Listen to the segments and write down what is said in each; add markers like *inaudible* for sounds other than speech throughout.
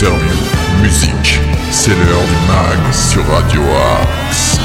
interviews, musique. C'est l'heure du mag sur Radio Axe.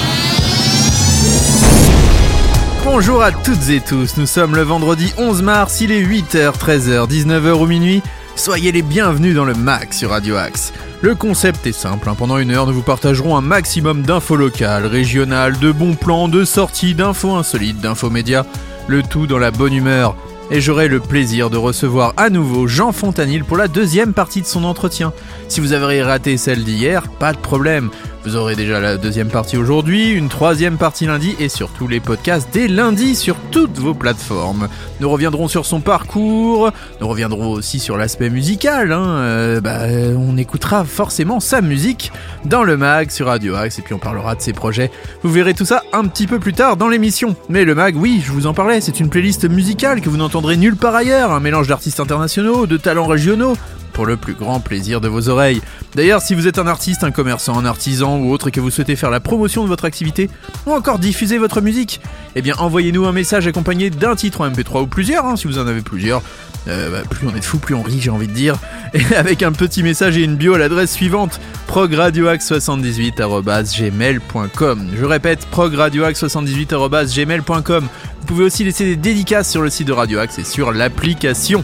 Bonjour à toutes et tous, nous sommes le vendredi 11 mars, il est 8h, 13h, 19h ou minuit. Soyez les bienvenus dans le MAG sur Radio Axe. Le concept est simple, hein. pendant une heure nous vous partagerons un maximum d'infos locales, régionales, de bons plans, de sorties, d'infos insolites, d'infos médias, le tout dans la bonne humeur. Et j'aurai le plaisir de recevoir à nouveau Jean Fontanil pour la deuxième partie de son entretien. Si vous avez raté celle d'hier, pas de problème. Vous aurez déjà la deuxième partie aujourd'hui, une troisième partie lundi et surtout les podcasts dès lundi sur toutes vos plateformes. Nous reviendrons sur son parcours, nous reviendrons aussi sur l'aspect musical. Hein. Euh, bah, on écoutera forcément sa musique dans le mag sur Radio Axe et puis on parlera de ses projets. Vous verrez tout ça un petit peu plus tard dans l'émission. Mais le mag, oui, je vous en parlais, c'est une playlist musicale que vous n'entendrez nulle part ailleurs, un mélange d'artistes internationaux, de talents régionaux pour le plus grand plaisir de vos oreilles. D'ailleurs, si vous êtes un artiste, un commerçant, un artisan ou autre et que vous souhaitez faire la promotion de votre activité ou encore diffuser votre musique, eh bien envoyez-nous un message accompagné d'un titre en MP3 ou plusieurs, hein, si vous en avez plusieurs. Euh, bah, plus on est fou, plus on rit, j'ai envie de dire. Et *laughs* avec un petit message et une bio à l'adresse suivante progradioax78@gmail.com. Je répète progradioax78@gmail.com. Vous pouvez aussi laisser des dédicaces sur le site de Radio Axe et sur l'application.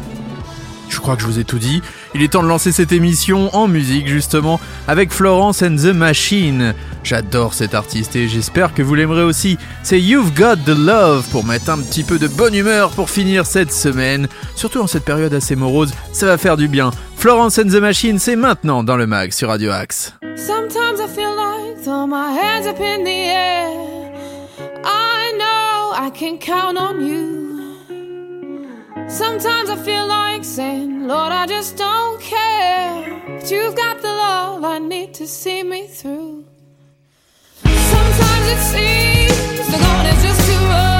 Je crois que je vous ai tout dit. Il est temps de lancer cette émission en musique justement avec Florence and the Machine. J'adore cet artiste et j'espère que vous l'aimerez aussi. C'est You've Got the Love pour mettre un petit peu de bonne humeur pour finir cette semaine. Surtout en cette période assez morose, ça va faire du bien. Florence and the Machine, c'est maintenant dans le mag sur Radio Axe. Sometimes I feel like throw my hands up in the air. I know I can count on you. Sometimes I feel like saying, Lord, I just don't care. But you've got the love I need to see me through. Sometimes it seems the going is just too rough.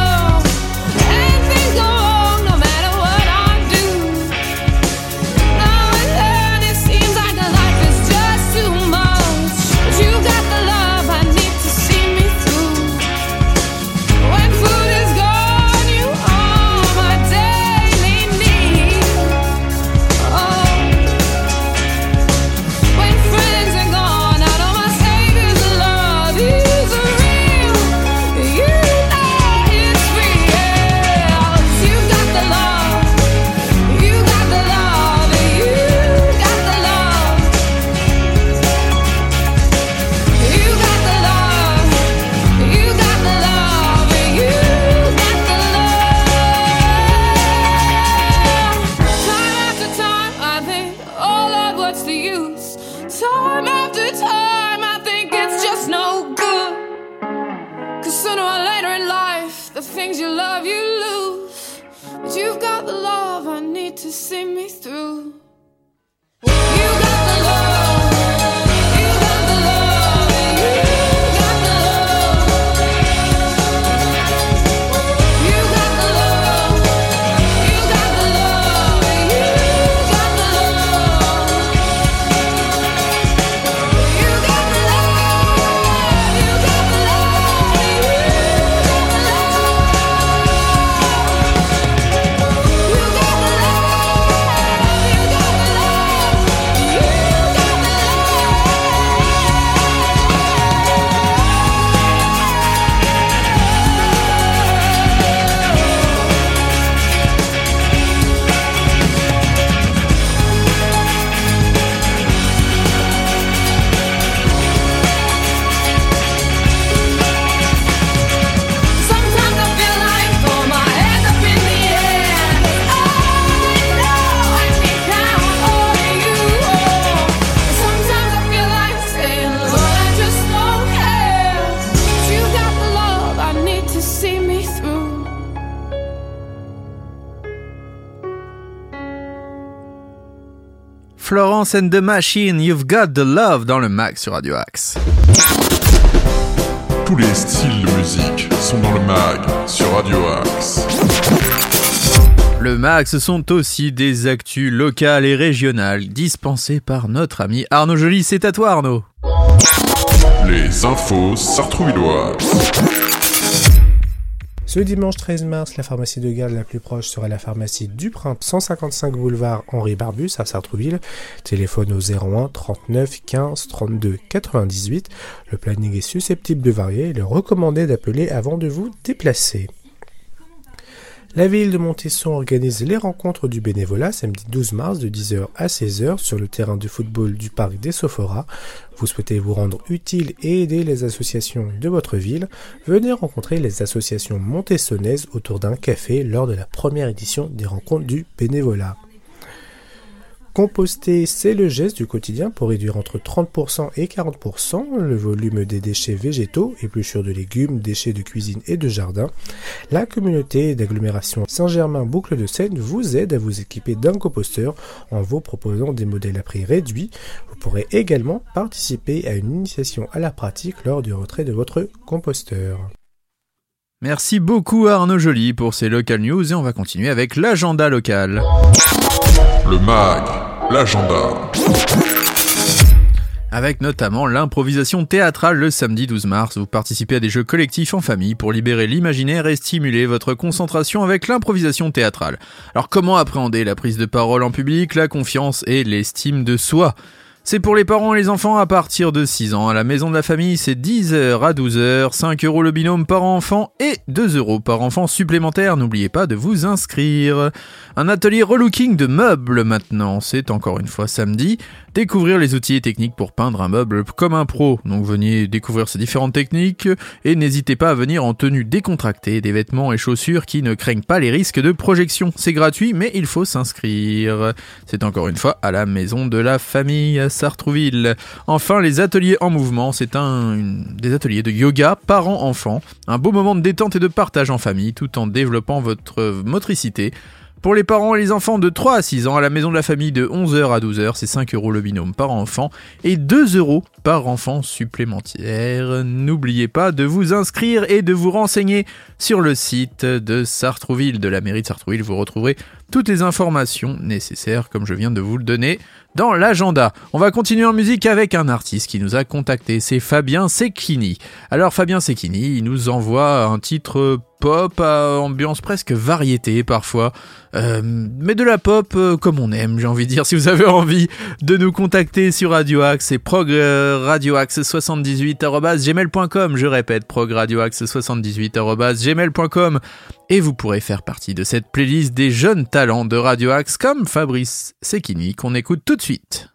Florence and the Machine, You've Got the Love dans le mag sur Radio Axe. Tous les styles de musique sont dans le mag sur Radio Axe. Le mag, ce sont aussi des actus locales et régionales dispensées par notre ami Arnaud Joly. C'est à toi Arnaud. Les infos sartrouvilloises. Ce dimanche 13 mars, la pharmacie de garde la plus proche sera la pharmacie du Printemps, 155 boulevard Henri Barbus à Sartrouville. Téléphone au 01 39 15 32 98. Le planning est susceptible de varier. Il est recommandé d'appeler avant de vous déplacer. La ville de Montesson organise les rencontres du bénévolat samedi 12 mars de 10h à 16h sur le terrain de football du parc des Sophoras. Vous souhaitez vous rendre utile et aider les associations de votre ville? Venez rencontrer les associations montessonnaises autour d'un café lors de la première édition des rencontres du bénévolat. Composter, c'est le geste du quotidien pour réduire entre 30% et 40% le volume des déchets végétaux, épluchures de légumes, déchets de cuisine et de jardin. La communauté d'agglomération Saint-Germain-Boucle de Seine vous aide à vous équiper d'un composteur en vous proposant des modèles à prix réduit. Vous pourrez également participer à une initiation à la pratique lors du retrait de votre composteur. Merci beaucoup Arnaud Joly pour ces local news et on va continuer avec l'agenda local. Le MAG, l'agenda. Avec notamment l'improvisation théâtrale le samedi 12 mars. Vous participez à des jeux collectifs en famille pour libérer l'imaginaire et stimuler votre concentration avec l'improvisation théâtrale. Alors comment appréhender la prise de parole en public, la confiance et l'estime de soi? C'est pour les parents et les enfants à partir de 6 ans. À la maison de la famille, c'est 10h à 12h, 5 euros le binôme par enfant et 2 euros par enfant supplémentaire. N'oubliez pas de vous inscrire. Un atelier relooking de meubles maintenant. C'est encore une fois samedi. Découvrir les outils et techniques pour peindre un meuble comme un pro. Donc venez découvrir ces différentes techniques et n'hésitez pas à venir en tenue décontractée, des vêtements et chaussures qui ne craignent pas les risques de projection. C'est gratuit mais il faut s'inscrire. C'est encore une fois à la maison de la famille à Sartrouville. Enfin les ateliers en mouvement, c'est un des ateliers de yoga parents-enfants. Un beau moment de détente et de partage en famille tout en développant votre motricité. Pour les parents et les enfants de 3 à 6 ans, à la maison de la famille de 11h à 12h, c'est 5 euros le binôme par enfant et 2 euros par enfant supplémentaire. N'oubliez pas de vous inscrire et de vous renseigner sur le site de Sartrouville, de la mairie de Sartrouville. Vous retrouverez toutes les informations nécessaires comme je viens de vous le donner dans l'agenda. On va continuer en musique avec un artiste qui nous a contacté, c'est Fabien Secchini. Alors Fabien Secchini, il nous envoie un titre pop à ambiance presque variété parfois, euh, mais de la pop euh, comme on aime, j'ai envie de dire. Si vous avez envie de nous contacter sur Radio Axe, c'est progradioaxe78@gmail.com. Je répète, progradioaxe78@gmail.com et vous pourrez faire partie de cette playlist des jeunes talents de Radio Axe comme Fabrice Sekini qu'on écoute tout de suite.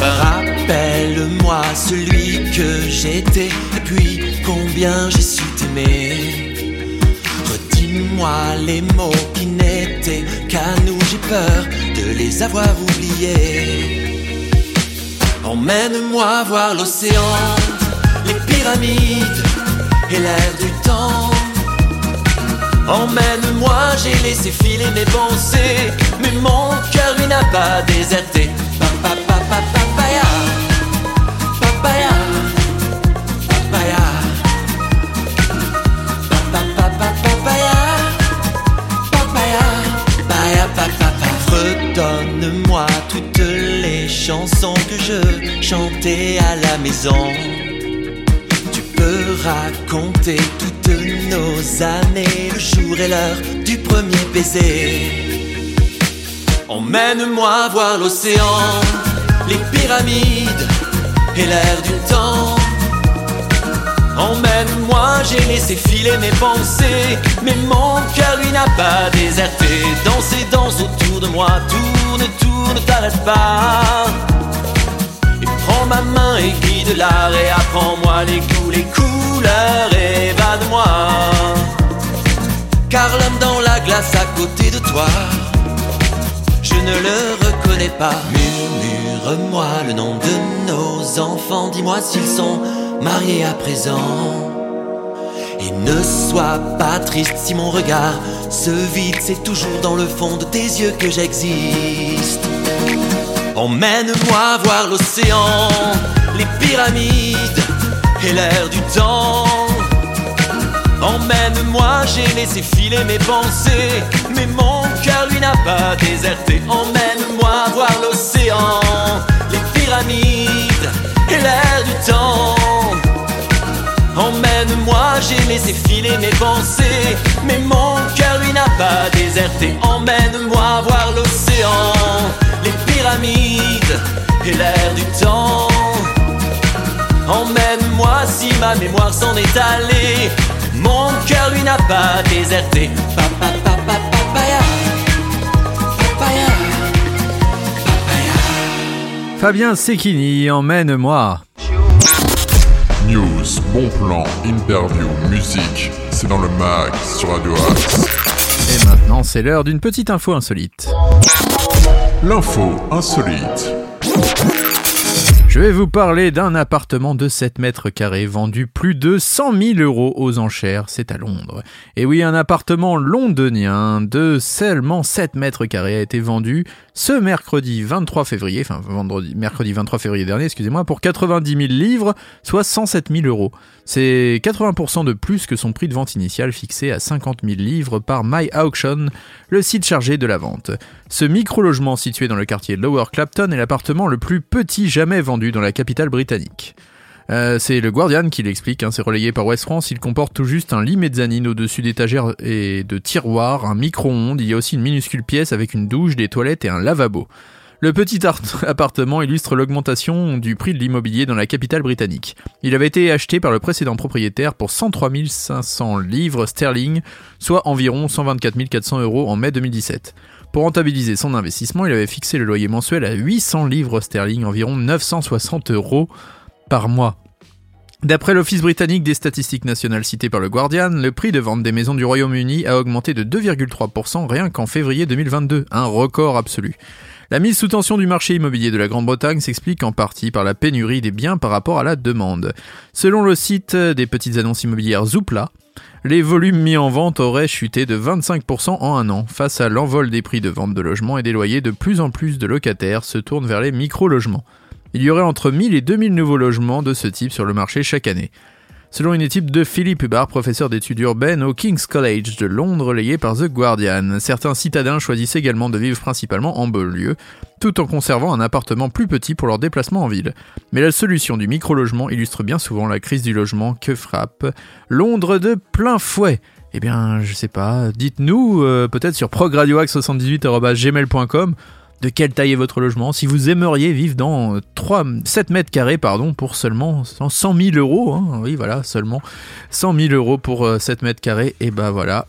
Rappelle-moi celui que j'étais et puis combien j'ai su t'aimer. Les mots qui n'étaient qu'à nous, j'ai peur de les avoir oubliés. Emmène-moi voir l'océan, les pyramides et l'air du temps. Emmène-moi, j'ai laissé filer mes pensées, mais mon cœur lui n'a pas déserté. Redonne-moi toutes les chansons que je chantais à la maison. Tu peux raconter toutes nos années, le jour et l'heure du premier baiser. Emmène-moi voir l'océan, les pyramides et l'air du temps. Emmène-moi, j'ai laissé filer mes pensées, mais mon cœur lui n'a pas déserté. Danse et danse autour de moi, tourne, tourne, t'arrête pas. Et prends ma main et guide l'art et apprends-moi les goûts, les couleurs et évade-moi. Car l'homme dans la glace à côté de toi, je ne le reconnais pas. Murmure-moi le nom de nos enfants, dis-moi s'ils sont mariés à présent. Et ne sois pas triste si mon regard se vide, c'est toujours dans le fond de tes yeux que j'existe. Emmène-moi voir l'océan, les pyramides et l'air du temps. Emmène-moi, j'ai laissé filer mes pensées, mais mon cœur lui n'a pas déserté. Emmène-moi voir l'océan, les pyramides et l'air du temps. Emmène-moi, j'ai laissé filer mes pensées, mais mon cœur lui n'a pas déserté. Emmène-moi voir l'océan, les pyramides et l'air du temps. Emmène-moi si ma mémoire s'en est allée. Mon cœur lui n'a pas déserté. Papa, papa, papaya. Papaya. Fabien Sekini, emmène-moi. News, bon plan, interview, musique, c'est dans le mag sur Radio Axe. Et maintenant, c'est l'heure d'une petite info insolite. L'info insolite. Je vais vous parler d'un appartement de 7 mètres carrés vendu plus de 100 000 euros aux enchères, c'est à Londres. Et oui, un appartement londonien de seulement 7 mètres carrés a été vendu ce mercredi 23 février, enfin vendredi, mercredi 23 février dernier, excusez-moi, pour 90 000 livres, soit 107 000 euros. C'est 80% de plus que son prix de vente initial fixé à 50 000 livres par My Auction, le site chargé de la vente. Ce micro-logement situé dans le quartier Lower Clapton est l'appartement le plus petit jamais vendu dans la capitale britannique. Euh, c'est le Guardian qui l'explique, hein, c'est relayé par West France, il comporte tout juste un lit mezzanine au-dessus d'étagères et de tiroirs, un micro-ondes, il y a aussi une minuscule pièce avec une douche, des toilettes et un lavabo. Le petit *laughs* appartement illustre l'augmentation du prix de l'immobilier dans la capitale britannique. Il avait été acheté par le précédent propriétaire pour 103 500 livres sterling, soit environ 124 400 euros en mai 2017. Pour rentabiliser son investissement, il avait fixé le loyer mensuel à 800 livres sterling, environ 960 euros par mois. D'après l'Office britannique des statistiques nationales cité par le Guardian, le prix de vente des maisons du Royaume-Uni a augmenté de 2,3% rien qu'en février 2022, un record absolu. La mise sous tension du marché immobilier de la Grande-Bretagne s'explique en partie par la pénurie des biens par rapport à la demande. Selon le site des petites annonces immobilières Zoopla, les volumes mis en vente auraient chuté de 25% en un an. Face à l'envol des prix de vente de logements et des loyers, de plus en plus de locataires se tournent vers les micro-logements. Il y aurait entre 1000 et 2000 nouveaux logements de ce type sur le marché chaque année. Selon une étude de Philippe Hubbard, professeur d'études urbaines au King's College de Londres, relayée par The Guardian, certains citadins choisissent également de vivre principalement en banlieue, tout en conservant un appartement plus petit pour leur déplacement en ville. Mais la solution du micro-logement illustre bien souvent la crise du logement que frappe Londres de plein fouet. Eh bien, je sais pas, dites-nous, euh, peut-être sur progradioax78.gmail.com, de quelle taille est votre logement, si vous aimeriez vivre dans 3, 7 mètres carrés pardon, pour seulement 100 000 euros, hein, oui voilà, seulement 100 000 euros pour 7 euh, mètres carrés, et bah voilà,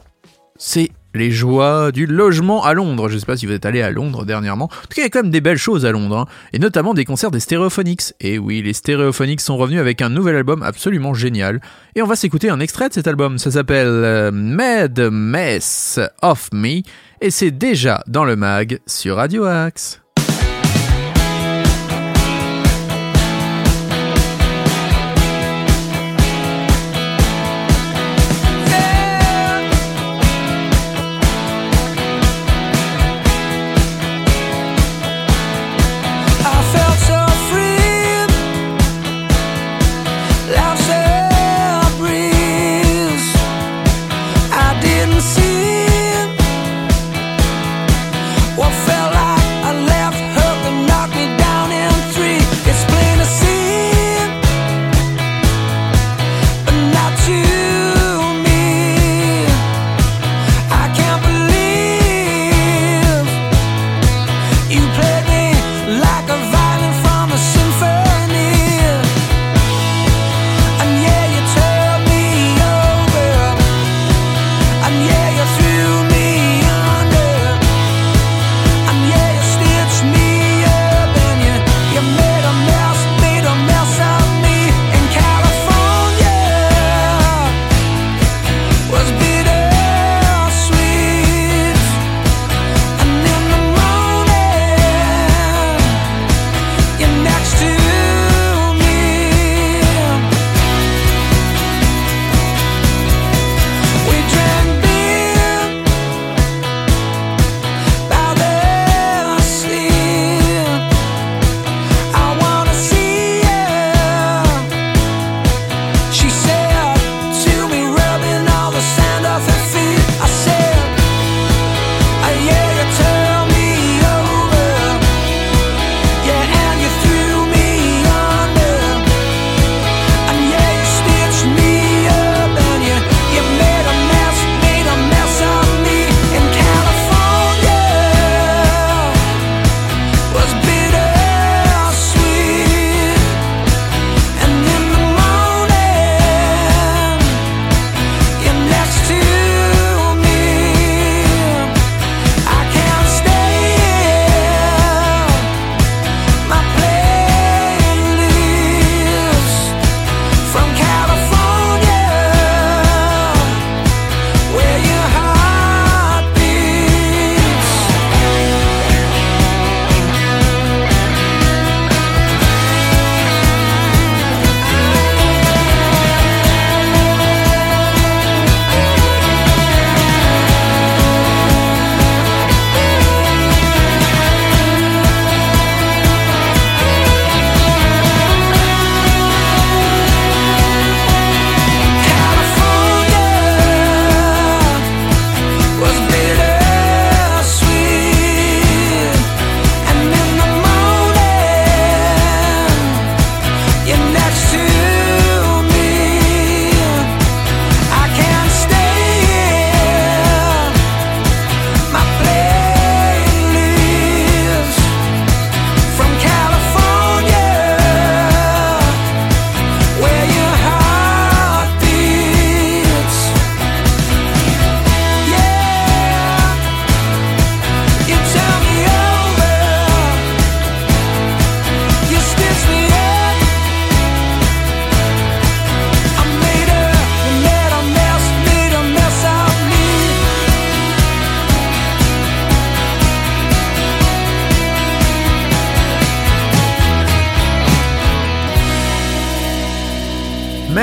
c'est les joies du logement à Londres. Je sais pas si vous êtes allé à Londres dernièrement. En tout cas, il y a quand même des belles choses à Londres, hein. et notamment des concerts des Stereophonics. Et oui, les Stereophonics sont revenus avec un nouvel album absolument génial. Et on va s'écouter un extrait de cet album. Ça s'appelle euh, Mad Mess of Me, et c'est déjà dans le mag sur Radio Axe.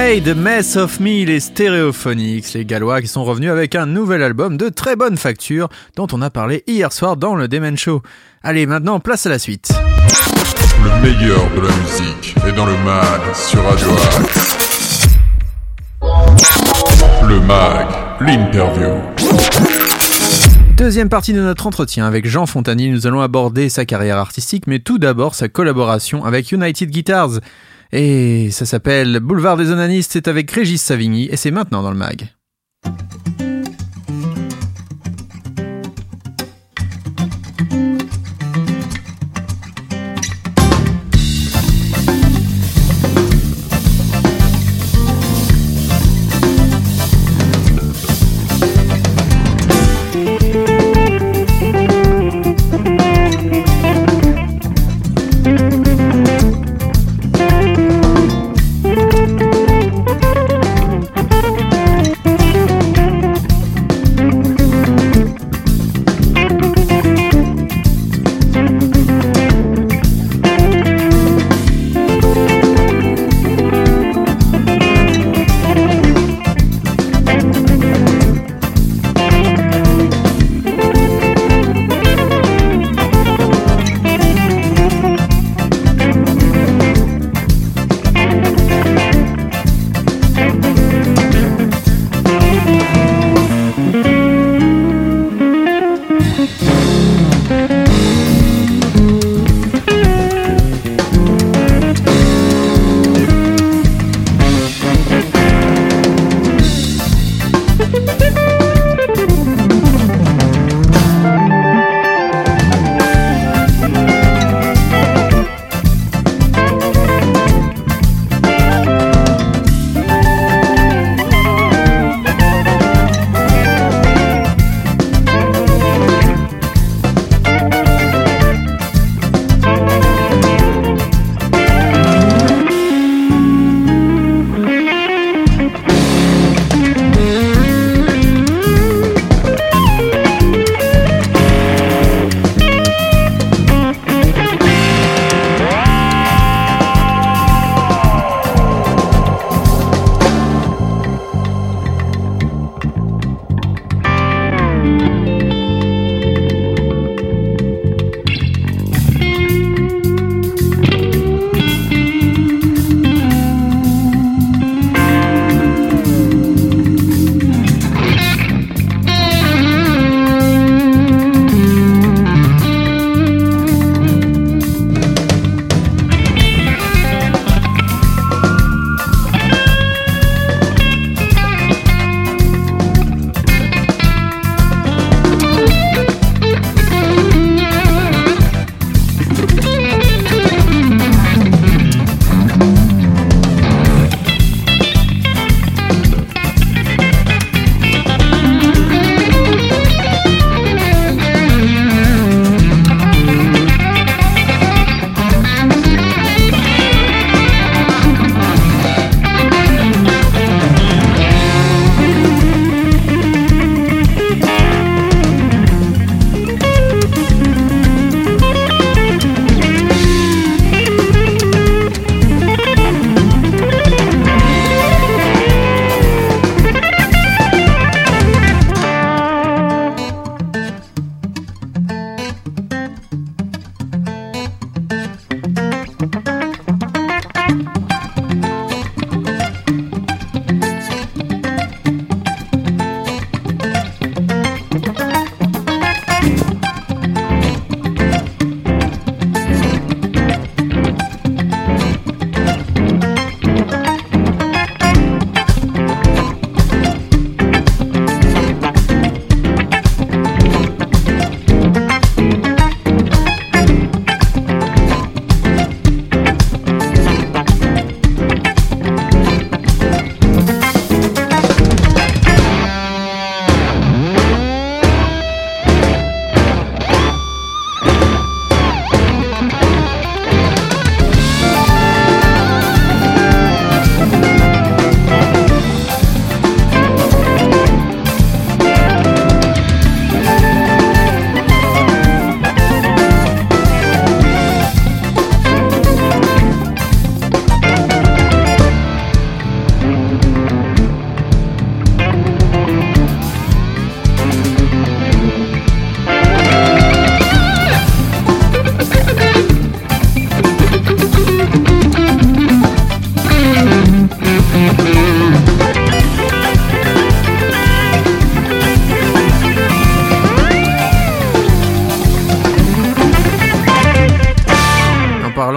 Made Mess of Me, les Stereophonics, les Gallois qui sont revenus avec un nouvel album de très bonne facture dont on a parlé hier soir dans le Demen Show. Allez, maintenant, place à la suite. Le meilleur de la musique est dans le mag sur Radio Axe. Le mag, l'interview. Deuxième partie de notre entretien avec Jean Fontanier, nous allons aborder sa carrière artistique, mais tout d'abord sa collaboration avec United Guitars. Et ça s'appelle Boulevard des Onanistes, c'est avec Régis Savigny et c'est maintenant dans le mag.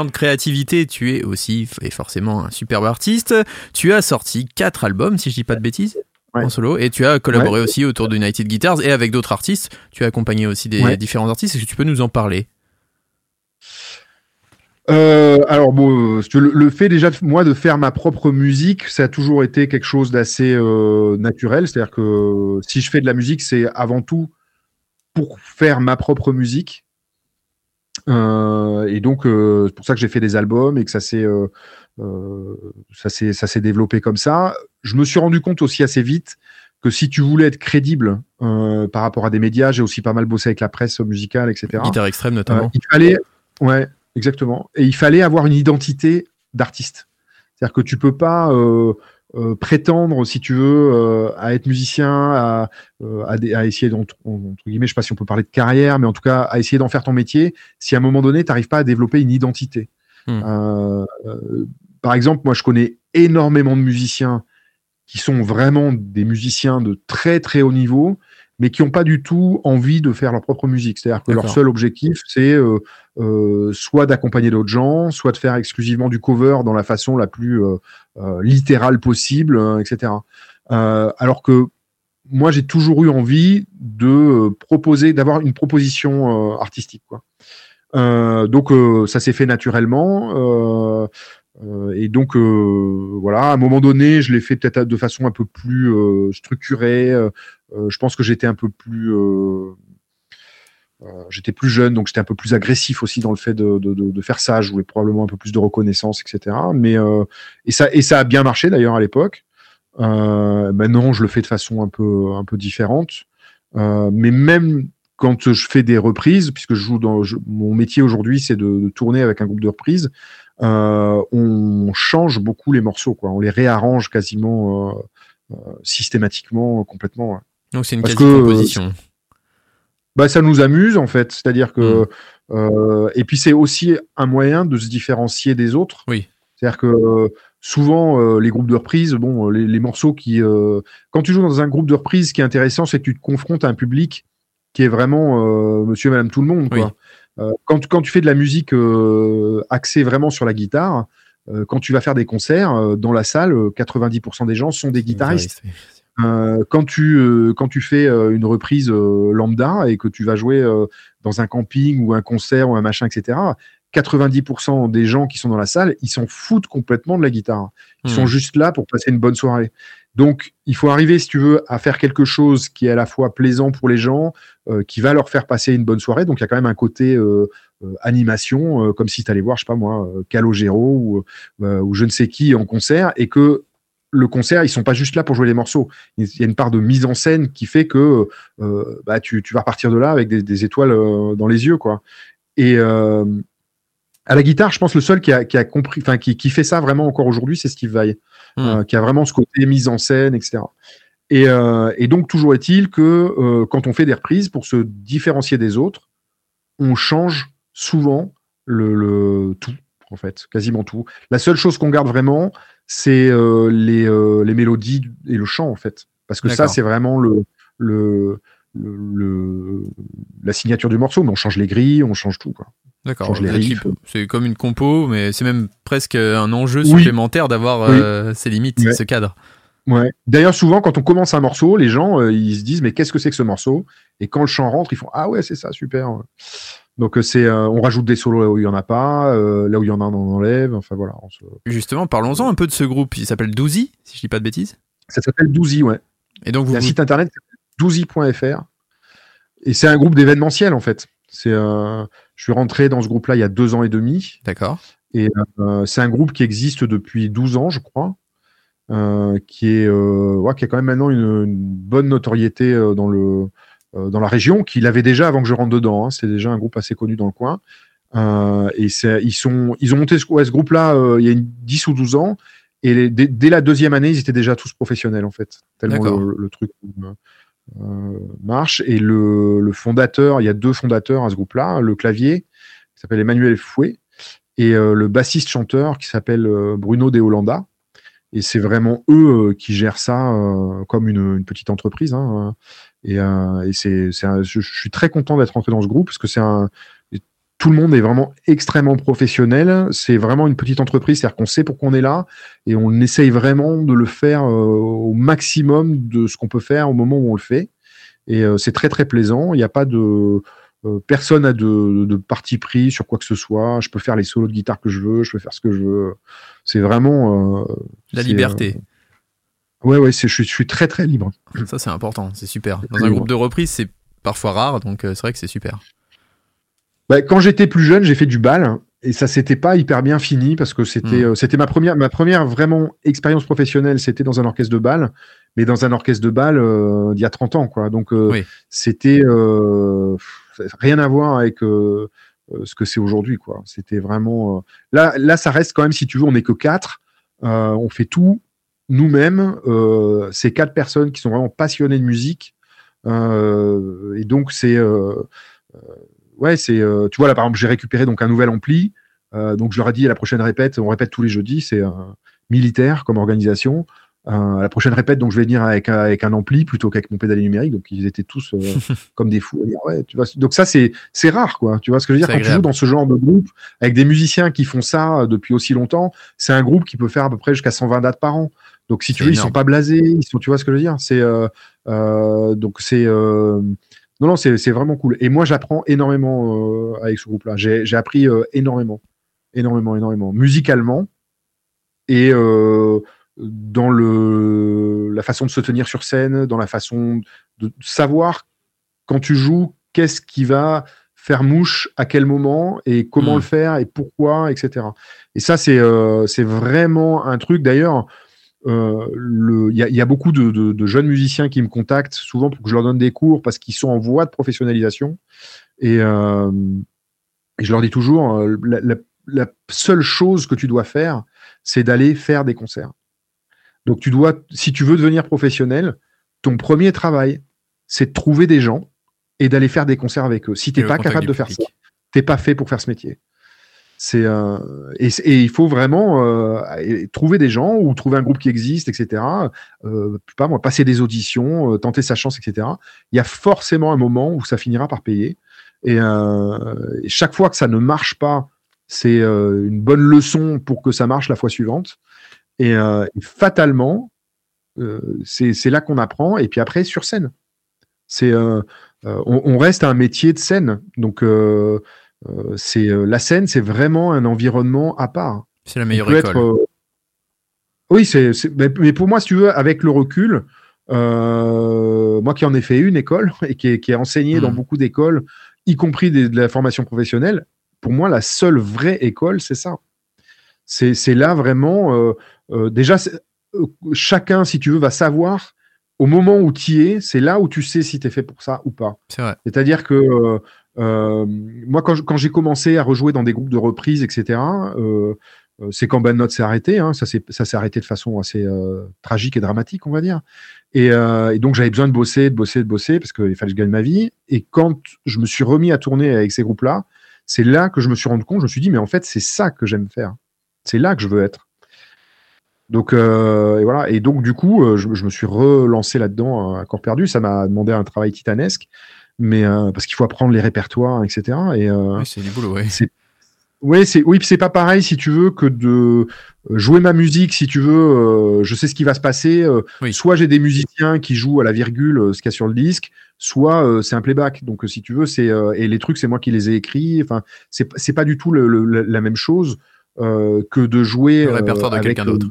Parlant de créativité, tu es aussi et forcément un superbe artiste. Tu as sorti quatre albums, si je dis pas de bêtises. Ouais. En solo et tu as collaboré Ouais. aussi autour de United Guitars et avec d'autres artistes. Tu as accompagné aussi des Ouais. différents artistes. Est-ce que tu peux nous en parler? Euh, alors bon, le, le fait déjà de, moi de faire ma propre musique, ça a toujours été quelque chose d'assez euh, naturel. C'est-à-dire que si je fais de la musique, c'est avant tout pour faire ma propre musique. Euh, et donc euh, c'est pour ça que j'ai fait des albums et que ça s'est euh, ça s'est ça s'est développé comme ça. Je me suis rendu compte aussi assez vite que si tu voulais être crédible par rapport à des médias, j'ai aussi pas mal bossé avec la presse musicale, etc. Guitare extrême notamment. il fallait, ouais, exactement. Et il fallait avoir une identité d'artiste. C'est-à-dire que tu peux pas euh, prétendre, si tu veux, euh, à être musicien, à, euh, à, essayer entre guillemets, je sais pas si on peut parler de carrière, mais en tout cas à essayer d'en faire ton métier. Si à un moment donné, tu n'arrives pas à développer une identité. Hmm. Par exemple, moi, je connais énormément de musiciens qui sont vraiment des musiciens de très très haut niveau, mais qui n'ont pas du tout envie de faire leur propre musique. C'est-à-dire que leur seul objectif, c'est euh, euh, soit d'accompagner d'autres gens, soit de faire exclusivement du cover dans la façon la plus euh, littérale possible, etc. Alors que moi, j'ai toujours eu envie de proposer, d'avoir une proposition artistique. Quoi. Donc, ça s'est fait naturellement. euh, et donc, euh, voilà, à un moment donné, je l'ai fait peut-être de façon un peu plus euh, structurée. Euh, je pense que j'étais un peu plus, euh, euh, j'étais plus jeune, donc j'étais un peu plus agressif aussi dans le fait de, faire ça. Je voulais probablement un peu plus de reconnaissance, etc. Mais et ça a bien marché d'ailleurs à l'époque. Maintenant, je le fais de façon un peu différente. Mais même quand je fais des reprises, puisque mon métier aujourd'hui, c'est de, tourner avec un groupe de reprises. On change beaucoup les morceaux, quoi. On les réarrange quasiment systématiquement, complètement. Donc c'est une parce quasi que, composition. Bah, ça nous amuse en fait, c'est-à-dire que Mm. euh, et puis c'est aussi un moyen de se différencier des autres. Oui. C'est-à-dire que euh, souvent euh, les groupes de reprise, bon, les, les morceaux qui, quand tu joues dans un groupe de reprise, ce qui est intéressant, c'est que tu te confrontes à un public qui est vraiment Monsieur, et Madame, tout le monde. Quoi. Oui. Quand, tu- quand tu fais de la musique axée vraiment sur la guitare, quand tu vas faire des concerts dans la salle, euh, 90% des gens sont des guitaristes. Euh, quand tu euh, quand tu fais euh, une reprise lambda et que tu vas jouer dans un camping ou un concert ou un machin, etc. 90% des gens qui sont dans la salle, ils s'en foutent complètement de la guitare. Ils Hmm. sont juste là pour passer une bonne soirée. Donc, il faut arriver, si tu veux, à faire quelque chose qui est à la fois plaisant pour les gens, qui va leur faire passer une bonne soirée. Donc, il y a quand même un côté animation, comme si tu allais voir, je sais pas moi, Calogero ou, ou je ne sais qui en concert, et que le concert, ils sont pas juste là pour jouer les morceaux. Il y a une part de mise en scène qui fait que euh, bah, tu, tu vas repartir de là avec des, des étoiles euh, dans les yeux, quoi. Et euh, à la guitare, je pense le seul qui a, qui a compris, enfin qui, qui fait ça vraiment encore aujourd'hui, c'est Steve Vai, Mm. euh, qui a vraiment ce côté mise en scène, etc. Et, et donc toujours est-il que quand on fait des reprises, pour se différencier des autres, on change souvent le, le tout, en fait, quasiment tout. La seule chose qu'on garde vraiment, c'est euh, les, euh, les mélodies et le chant, en fait. Parce que ça, c'est vraiment le, le, le, le- la signature du morceau, mais on change les grilles, on change tout. Quoi. D'accord. C'est comme une compo, mais c'est même presque un enjeu Oui. supplémentaire d'avoir Oui. euh, ces limites, Ouais. ce cadre. Ouais. D'ailleurs, souvent, quand on commence un morceau, les gens, euh, ils se disent, mais qu'est-ce que c'est que ce morceau? Et quand le chant rentre, ils font, ah ouais, c'est ça, super. Donc, euh, c'est, euh, on rajoute des solos là où il y en a pas, euh, là où il y en a, on enlève. Enfin, voilà. on se- Justement, parlons-en un peu de ce groupe. Il s'appelle Douzy, si je dis pas de bêtises. Ça s'appelle Douzy, ouais. Et donc Il vous, y a un site internet douzy.fr. Et c'est un groupe d'événementiel, en fait. C'est, euh, je suis rentré dans ce groupe-là il y a deux ans et demi. d'accord. Euh, c'est un groupe qui existe depuis 12 ans, je crois, qui, est, ouais, qui a quand même maintenant une, une bonne notoriété dans, le, dans la région, qu'il avait déjà avant que je rentre dedans. hein. C'est déjà un groupe assez connu dans le coin. Euh, et ils, sont, ils ont monté ce, ouais, ce groupe-là euh, il y a une 10 ou 12 ans. Et les- dès, dès la deuxième année, ils étaient déjà tous professionnels, en fait. Tellement le, le truc euh, euh, marche. Et le, le fondateur, il y a deux fondateurs à ce groupe-là. Le clavier, qui s'appelle Emmanuel Fouet, et euh, le bassiste-chanteur qui s'appelle euh, Bruno De Hollanda. Et c'est vraiment eux euh, qui gèrent ça euh, comme une, une petite entreprise. hein, euh. Et euh, et c'est, c'est un- je, je suis très content d'être rentré dans ce groupe parce que c'est un. tout le monde est vraiment extrêmement professionnel. C'est vraiment une petite entreprise, c'est-à-dire qu'on sait pourquoi on est là et on essaye vraiment de le faire euh, au maximum de ce qu'on peut faire au moment où on le fait. Et euh, c'est très très plaisant. Il n'y a pas de euh, personne a de, de parti pris sur quoi que ce soit. Je peux faire les solos de guitare que je veux, je peux faire ce que je veux. C'est vraiment La c'est, liberté. Ouais ouais, c'est, je, suis, je suis très très libre. Ça, c'est important, c'est super. Dans un groupe de reprise, c'est parfois rare, donc euh, c'est vrai que c'est super. Bah, quand j'étais plus jeune, j'ai fait du bal et ça s'était pas hyper bien fini parce que c'était Mm. euh, c'était ma première ma première vraiment expérience professionnelle, c'était dans un orchestre de bal, mais dans un orchestre de bal euh, d'il y a 30 ans quoi. Donc euh, Oui. c'était rien à voir avec ce que c'est aujourd'hui quoi. C'était vraiment là là ça reste quand même si tu veux, on n'est que quatre, on fait tout nous-mêmes, euh, c'est quatre personnes qui sont vraiment passionnées de musique euh, et donc c'est euh, ouais, c'est, euh, tu vois, là, par exemple, j'ai récupéré donc un nouvel ampli. Euh, donc, je leur ai dit à la prochaine répète, on répète tous les jeudis, c'est euh, militaire comme organisation. Euh, à la prochaine répète, donc, je vais venir avec, avec un ampli plutôt qu'avec mon pédalier numérique. Donc, ils étaient tous euh, *laughs* comme des fous. dire, ouais, tu vois, donc, ça, c'est, c'est rare, quoi. Tu vois ce que je veux dire? Quand tu joues dans ce genre de groupe, avec des musiciens qui font ça euh, depuis aussi longtemps, c'est un groupe qui peut faire à peu près jusqu'à 120 dates par an. Donc, si tu veux, ils sont pas blasés, ils sont, tu vois ce que je veux dire? C'est, euh, euh, donc, c'est, euh, non, non, c'est vraiment cool. Et moi, j'apprends énormément avec ce groupe-là. J'ai j'ai appris énormément, énormément, énormément, musicalement et dans le la façon de se tenir sur scène, dans la façon de savoir quand tu joues qu'est-ce qui va faire mouche à quel moment et comment Mm. le faire et pourquoi, etc. Et ça, c'est euh, c'est vraiment un truc. D'ailleurs, euh, il y, a- il y a beaucoup de, de- de jeunes musiciens qui me contactent souvent pour que je leur donne des cours parce qu'ils sont en voie de professionnalisation. Et, euh, et je leur dis toujours, euh, la, la- la seule chose que tu dois faire, c'est d'aller faire des concerts. Donc tu dois, si tu veux devenir professionnel, ton premier travail, c'est de trouver des gens et d'aller faire des concerts avec eux. Si t'es le pas capable de faire ça, t'es pas fait pour faire ce métier. C'est euh, et, il faut vraiment euh, trouver des gens ou trouver un groupe qui existe, etc. Euh, pas moi, passer des auditions, euh, tenter sa chance, etc. Il y a forcément un moment où ça finira par payer. Et, chaque fois que ça ne marche pas, c'est une bonne leçon pour que ça marche la fois suivante. Et, fatalement, c'est là qu'on apprend. Et puis après, sur scène, c'est on, reste un métier de scène. Donc c'est euh, la scène, c'est vraiment un environnement à part. C'est la meilleure école. être, euh, Oui, c'est, mais, pour moi, si tu veux, avec le recul, euh, moi qui en ai fait une école *laughs* et qui est, qui est enseignée dans Mhm. beaucoup d'écoles, y compris des- de la formation professionnelle, pour moi, la seule vraie école, c'est ça. C'est, là vraiment. euh, euh, déjà, euh, chacun, si tu veux, va savoir au moment où tu y es, c'est là où tu sais si tu es fait pour ça ou pas. C'est vrai. C'est-à-dire que euh, euh, moi, quand, j'ai commencé à rejouer dans des groupes de reprises, etc., euh, euh, c'est quand Bad Note s'est arrêté. Hein, ça s'est arrêté de façon assez euh, tragique et dramatique, on va dire. Et, euh, donc j'avais besoin de bosser, de bosser, de bosser, parce qu'il fallait que je gagne ma vie. Et quand je me suis remis à tourner avec ces groupes-là, c'est là que je me suis rendu compte, je me suis dit, mais en fait, c'est ça que j'aime faire. C'est là que je veux être. Donc euh, et voilà. Et donc du coup, euh, je, je me suis relancé là-dedans à corps perdu. Ça m'a demandé un travail titanesque, mais euh, parce qu'il faut apprendre les répertoires, etc. Et euh, Oui, c'est du boulot, ouais. c'est ouais, c'est oui, c'est pas pareil si tu veux que de euh, jouer ma musique. Si tu veux, euh, je sais ce qui va se passer. euh, Oui. Soit j'ai des musiciens qui jouent à la virgule euh, ce qu'il y a sur le disque, soit c'est un playback. Donc si tu veux, c'est et les trucs c'est moi qui les ai écrits. Enfin, c'est c'est pas du tout le- le- la- même chose que de jouer Le répertoire de quelqu'un d'autre.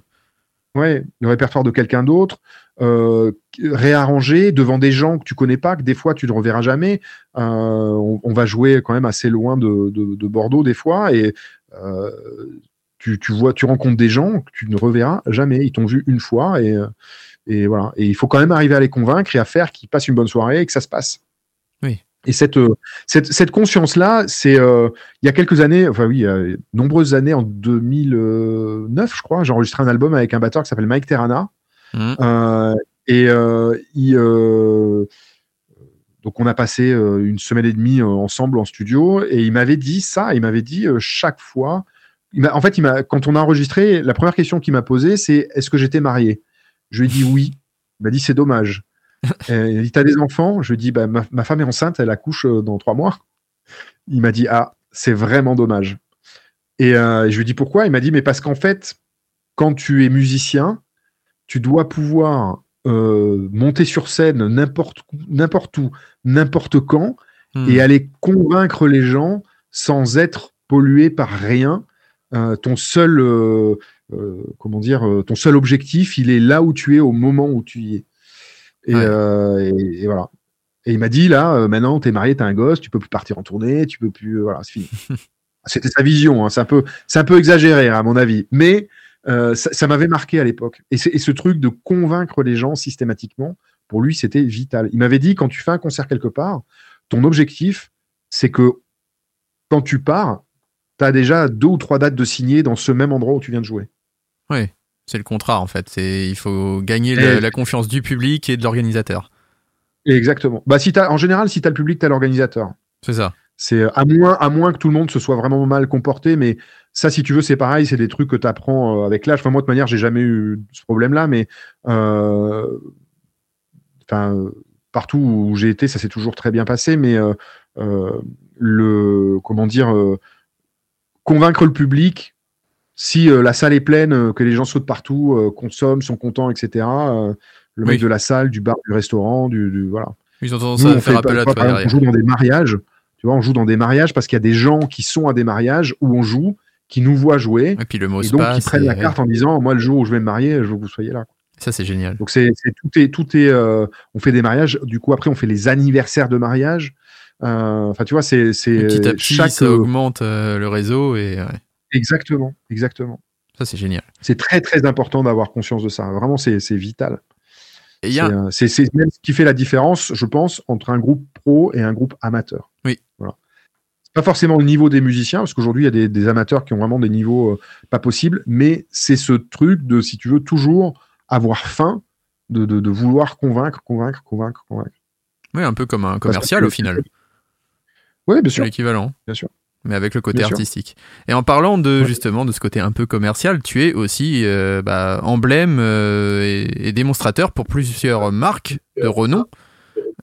Ouais, le répertoire de quelqu'un d'autre, euh, réarrangé devant des gens que tu connais pas, que des fois tu ne reverras jamais. Euh, on, on va jouer quand même assez loin de, de- de Bordeaux des fois et euh, tu, tu vois, tu rencontres des gens que tu ne reverras jamais. Ils t'ont vu une fois et, euh, et voilà. Et il faut quand même arriver à les convaincre et à faire qu'ils passent une bonne soirée et que ça se passe. Oui. Et cette, euh, cette, cette conscience-là, c'est euh, il y a quelques années, enfin oui, il y a nombreuses années, en 2009, je crois, j'ai enregistré un album avec un batteur qui s'appelle Mike Terrana. Mhm. Euh, et euh, il, euh, donc on a passé une semaine et demie ensemble en studio et il m'avait dit ça, il m'avait dit chaque fois. il en fait, il m'a, quand on a enregistré, la première question qu'il m'a posée, c'est est-ce que j'étais marié? Je lui ai dit oui. Il m'a dit c'est dommage. *laughs* Il a dit t'as des enfants? Je lui ai dit bah, ma, ma femme est enceinte, elle accouche dans trois mois. Il m'a dit ah C'est vraiment dommage. Et euh, je lui dis pourquoi? Il m'a dit mais parce qu'en fait, quand tu es musicien, tu dois pouvoir euh, monter sur scène n'importe où, n'importe quand, Hmm. et aller convaincre les gens sans être pollué par rien. Euh, ton seul, euh, comment dire, ton seul objectif, il est là où tu es au moment où tu y es. Et, Ouais. et- et voilà. Et il m'a dit là, maintenant t'es marié, t'as un gosse, tu peux plus partir en tournée, tu peux plus, voilà, c'est fini. *laughs* C'était sa vision. hein, c'est un peu, c'est un peu exagéré à mon avis, mais ça, ça m'avait marqué à l'époque. Et, ce truc de convaincre les gens systématiquement, pour lui, c'était vital. Il m'avait dit quand tu fais un concert quelque part, ton objectif, c'est que quand tu pars, tu as déjà deux ou trois dates de signer dans ce même endroit où tu viens de jouer. C'est le contrat en fait. C'est il faut gagner le- la confiance du public et de l'organisateur. Exactement. Bah, si en général, si tu as le public, tu as l'organisateur. C'est ça. C'est euh, à moins, à moins que tout le monde se soit vraiment mal comporté, mais ça, si tu veux, c'est pareil, c'est des trucs que tu apprends avec l'âge. Enfin, moi, de manière, j'ai jamais eu ce problème-là, mais euh, enfin, euh, partout où j'ai été, ça s'est toujours très bien passé, mais euh, euh, le comment dire, euh, convaincre le public. Si euh, la salle est pleine, euh, que les gens sautent partout, euh, consomment, sont contents, etc. euh, le Oui. mec de la salle, du bar, du restaurant, du, du- voilà. Ils ont tendance Nous, à on faire appel à toi on joue dans des mariages. Tu vois, on joue dans des mariages parce qu'il y a des gens qui sont à des mariages où on joue, qui nous voient jouer, Et puis le mot et donc qui prennent la carte en disant moi le jour où je vais me marier, je veux que vous soyez là. Ça c'est génial. Donc c'est tout est tout est euh, on fait des mariages. Du coup après on fait les anniversaires de mariage. Euh, Enfin tu vois c'est c'est Et petit à petit, chaque ça euh, augmente euh, le réseau et ouais, exactement exactement. ça c'est génial. C'est très très important d'avoir conscience de ça. Vraiment c'est c'est vital. A C'est, euh, ce qui fait la différence, je pense, entre un groupe pro et un groupe amateur. Oui. Voilà. C'est pas forcément le niveau des musiciens, parce qu'aujourd'hui, il y a des, des amateurs qui ont vraiment des niveaux euh, pas possibles, mais c'est ce truc de, si tu veux, toujours avoir faim de, de, de vouloir convaincre, convaincre, convaincre, convaincre. ouais, un peu comme un commercial que- au final. Oui, bien C'est sûr. l'équivalent. Bien sûr. Mais avec le côté Bien sûr. artistique. Et en parlant de Ouais. justement de ce côté un peu commercial, tu es aussi euh, bah, emblème euh, et, et démonstrateur pour plusieurs marques de renom.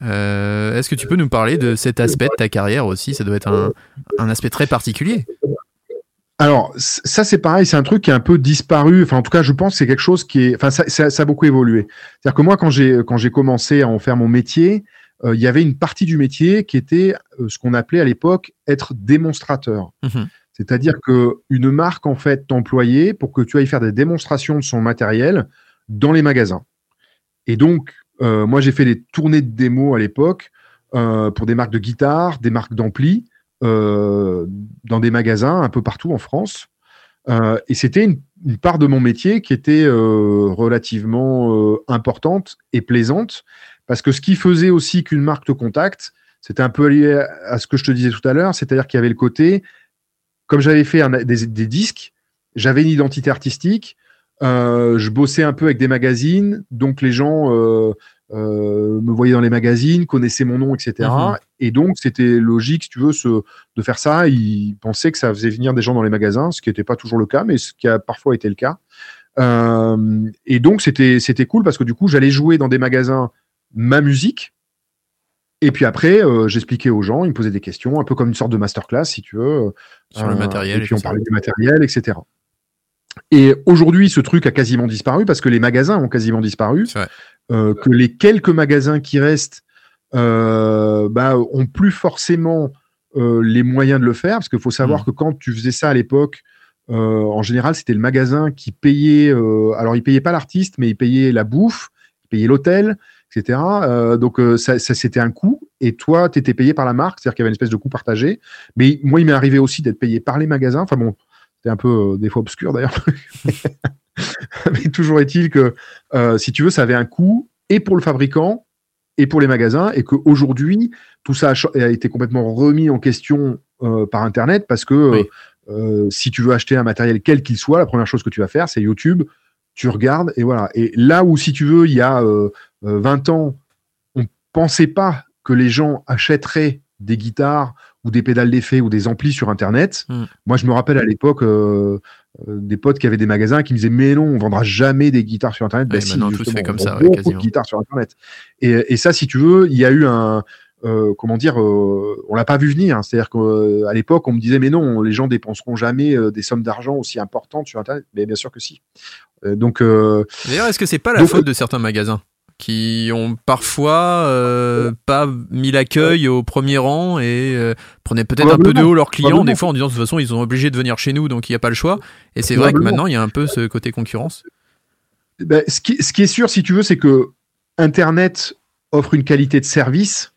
Euh, Est-ce que tu peux nous parler de cet aspect de ta carrière aussi? Ça doit être un, un aspect très particulier. Alors, ça, c'est pareil, c'est un truc qui est un peu disparu. Enfin, en tout cas, je pense que c'est quelque chose qui est. Enfin, ça, ça- ça a beaucoup évolué. C'est-à-dire que moi, quand j'ai quand j'ai commencé à en faire mon métier, euh, il y avait une partie du métier qui était euh, ce qu'on appelait à l'époque être démonstrateur. Mhm. C'est-à-dire que une marque, en fait, t'employait pour que tu ailles faire des démonstrations de son matériel dans les magasins. Et donc, euh, moi, j'ai fait des tournées de démos à l'époque pour des marques de guitare, des marques d'ampli, dans des magasins un peu partout en France. Euh, et c'était une, part de mon métier qui était euh, relativement euh, importante et plaisante, parce que ce qui faisait aussi qu'une marque te contacte, c'était un peu lié à ce que je te disais tout à l'heure, c'est-à-dire qu'il y avait le côté, comme j'avais fait des, disques, j'avais une identité artistique, je bossais un peu avec des magazines, donc les gens euh, me voyaient dans les magazines, connaissaient mon nom, etc. Mhm. Et donc c'était logique, si tu veux, ce, de faire ça. Ils pensaient que ça faisait venir des gens dans les magasins, ce qui n'était pas toujours le cas, mais ce qui a parfois été le cas. Euh, et donc c'était c'était cool parce que du coup j'allais jouer dans des magasins ma musique. Et puis après, euh, j'expliquais aux gens, ils me posaient des questions, un peu comme une sorte de masterclass, si tu veux. Sur le matériel Et puis on parlait du matériel, etc. Et aujourd'hui, ce truc a quasiment disparu parce que les magasins ont quasiment disparu. Euh, que les quelques magasins qui restent euh, bah, ont plus forcément euh, les moyens de le faire. Parce qu'il faut savoir Mm. que quand tu faisais ça à l'époque, euh, en général, c'était le magasin qui payait. euh, alors, il payait pas l'artiste, mais il payait la bouffe, il payait l'hôtel, etc. Euh, donc, euh, ça, ça, c'était un coût. Et toi, tu étais payé par la marque, c'est-à-dire qu'il y avait une espèce de coût partagé. Mais moi, il m'est arrivé aussi d'être payé par les magasins. Enfin bon, c'était un peu euh, des fois obscur d'ailleurs. *laughs* *laughs* Mais toujours est-il que, euh, si tu veux, ça avait un coût et pour le fabricant et pour les magasins, et qu'aujourd'hui, tout ça a, été complètement remis en question euh, par Internet parce que euh, Oui. euh, si tu veux acheter un matériel quel qu'il soit, la première chose que tu vas faire, c'est YouTube, tu regardes et voilà. Et là où, si tu veux, il y a euh, euh, 20 ans, on pensait pas que les gens achèteraient des guitares ou des pédales d'effet ou des amplis sur Internet. Mm. Moi, je me rappelle à l'époque euh, des potes qui avaient des magasins qui me disaient mais non, on vendra jamais des guitares sur Internet. Bah si, tout se fait comme on ça, ouais, beaucoup de guitares sur Internet. Et, et ça, si tu veux, il y a eu un, euh, comment dire, euh, on l'a pas vu venir. C'est-à-dire qu'à l'époque, on me disait, mais non, les gens dépenseront jamais euh, des sommes d'argent aussi importantes sur Internet. Mais bien sûr que si. Euh, donc, euh, D'ailleurs, est-ce que c'est pas la Donc, faute de certains magasins? Qui ont parfois euh, pas mis l'accueil au premier rang et euh, prenaient peut-être un peu de haut leurs clients des fois en disant de toute façon ils sont obligés de venir chez nous donc il n'y a pas le choix et c'est vrai que maintenant il y a un peu ce côté concurrence ben, ce, qui, ce qui est sûr, si tu veux, c'est que Internet offre une qualité de service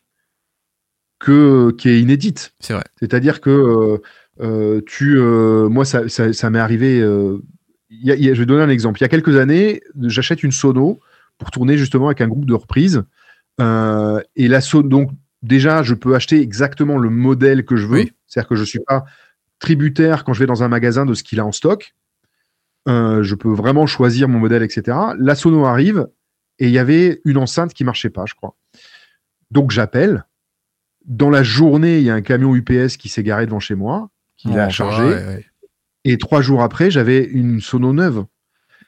que, qui est inédite. c'est vrai C'est-à-dire que euh, tu, moi, ça, ça, ça m'est arrivé. il y a- il y a- je vais donner un exemple. Il y a quelques années, j'achète une sono pour tourner justement avec un groupe de reprises. Euh, et la sono, donc déjà, je peux acheter exactement le modèle que je veux. Oui. C'est-à-dire que je suis pas tributaire quand je vais dans un magasin de ce qu'il a en stock. Euh, je peux vraiment choisir mon modèle, etc. La sono arrive et il y avait une enceinte qui marchait pas, je crois. Donc j'appelle. Dans la journée, il y a un camion UPS qui s'est garé devant chez moi, qui l'a chargé. va, ouais, ouais. Et trois jours après, j'avais une sono neuve.